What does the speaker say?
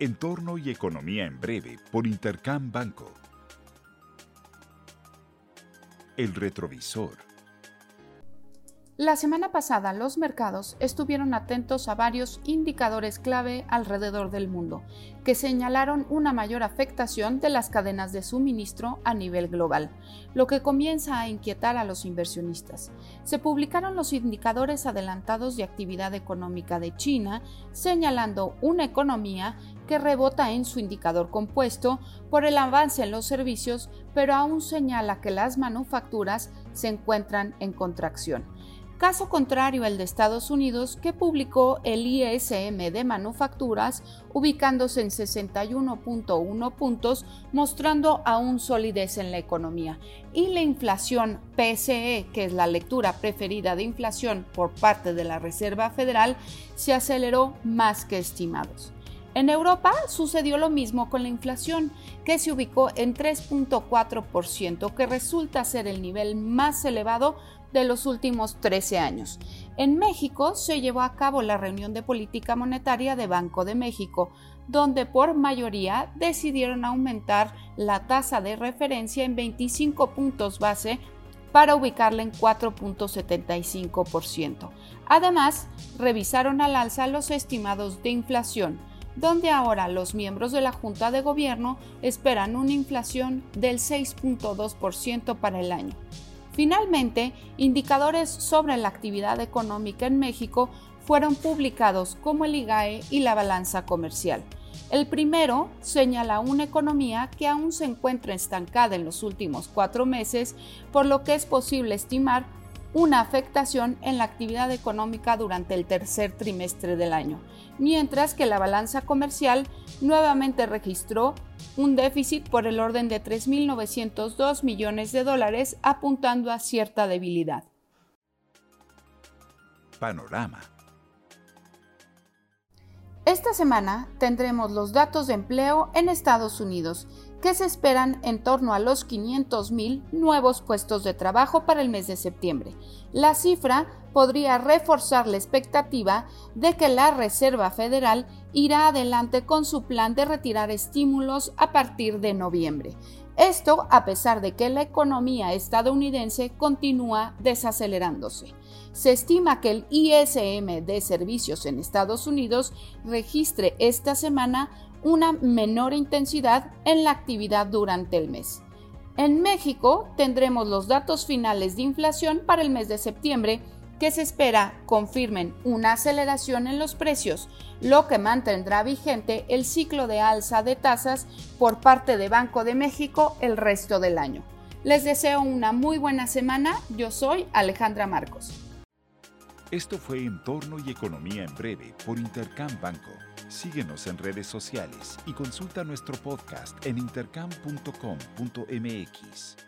Entorno y Economía en Breve por Intercam Banco. El retrovisor. La semana pasada los mercados estuvieron atentos a varios indicadores clave alrededor del mundo, que señalaron una mayor afectación de las cadenas de suministro a nivel global, lo que comienza a inquietar a los inversionistas. Se publicaron los indicadores adelantados de actividad económica de China, señalando una economía que rebota en su indicador compuesto por el avance en los servicios, pero aún señala que las manufacturas se encuentran en contracción caso contrario al de Estados Unidos que publicó el ISM de manufacturas ubicándose en 61.1 puntos mostrando aún solidez en la economía y la inflación PCE, que es la lectura preferida de inflación por parte de la Reserva Federal, se aceleró más que estimados. En Europa sucedió lo mismo con la inflación, que se ubicó en 3.4%, que resulta ser el nivel más elevado de los últimos 13 años. En México se llevó a cabo la reunión de política monetaria de Banco de México, donde por mayoría decidieron aumentar la tasa de referencia en 25 puntos base para ubicarla en 4.75%. Además, revisaron al alza los estimados de inflación, donde ahora los miembros de la Junta de Gobierno esperan una inflación del 6.2% para el año. Finalmente, indicadores sobre la actividad económica en México fueron publicados como el IGAE y la balanza comercial. El primero señala una economía que aún se encuentra estancada en los últimos cuatro meses, por lo que es posible estimar una afectación en la actividad económica durante el tercer trimestre del año, mientras que la balanza comercial nuevamente registró un déficit por el orden de 3.902 millones de dólares, apuntando a cierta debilidad. Panorama. Esta semana tendremos los datos de empleo en Estados Unidos, que se esperan en torno a los 500.000 nuevos puestos de trabajo para el mes de septiembre. La cifra podría reforzar la expectativa de que la Reserva Federal irá adelante con su plan de retirar estímulos a partir de noviembre. Esto a pesar de que la economía estadounidense continúa desacelerándose. Se estima que el ISM de servicios en Estados Unidos registre esta semana una menor intensidad en la actividad durante el mes. En México tendremos los datos finales de inflación para el mes de septiembre que se espera confirmen una aceleración en los precios, lo que mantendrá vigente el ciclo de alza de tasas por parte de Banco de México el resto del año. Les deseo una muy buena semana. Yo soy Alejandra Marcos. Esto fue Entorno y Economía en Breve por Intercam Banco. Síguenos en redes sociales y consulta nuestro podcast en intercam.com.mx.